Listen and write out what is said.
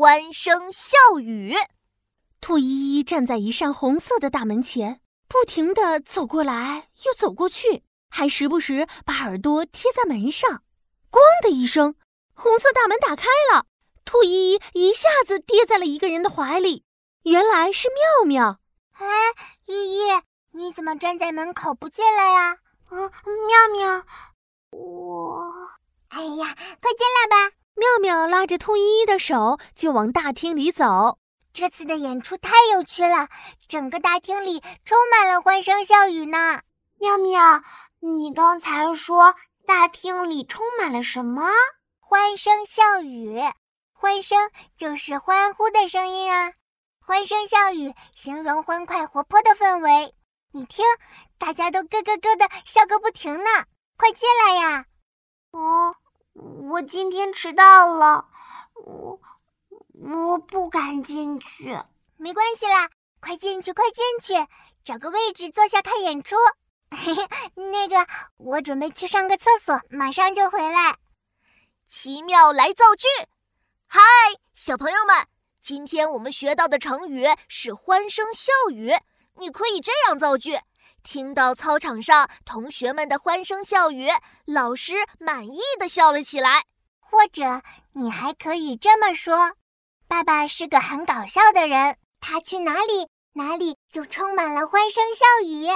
欢声笑语。兔依依站在一扇红色的大门前，不停地走过来又走过去，还时不时把耳朵贴在门上。咣的一声，红色大门打开了，兔依依一下子跌在了一个人的怀里，原来是妙妙。哎，依依，你怎么站在门口不进来呀？嗯，妙妙，我……哎呀，快进来吧！妙妙拉着兔依依的手就往大厅里走。这次的演出太有趣了，整个大厅里充满了欢声笑语呢。妙妙，你刚才说大厅里充满了什么？欢声笑语，欢声就是欢呼的声音啊。欢声笑语形容欢快活泼的氛围。你听，大家都咯咯咯的笑个不停呢。快进来呀！哦，我今天迟到了，我。我不敢进去，没关系啦，快进去，快进去，找个位置坐下看演出。嘿嘿，那个，我准备去上个厕所，马上就回来。奇妙来造句，嗨，小朋友们，今天我们学到的成语是欢声笑语。你可以这样造句：听到操场上同学们的欢声笑语，老师满意的笑了起来。或者，你还可以这么说。爸爸是个很搞笑的人，他去哪里，哪里就充满了欢声笑语。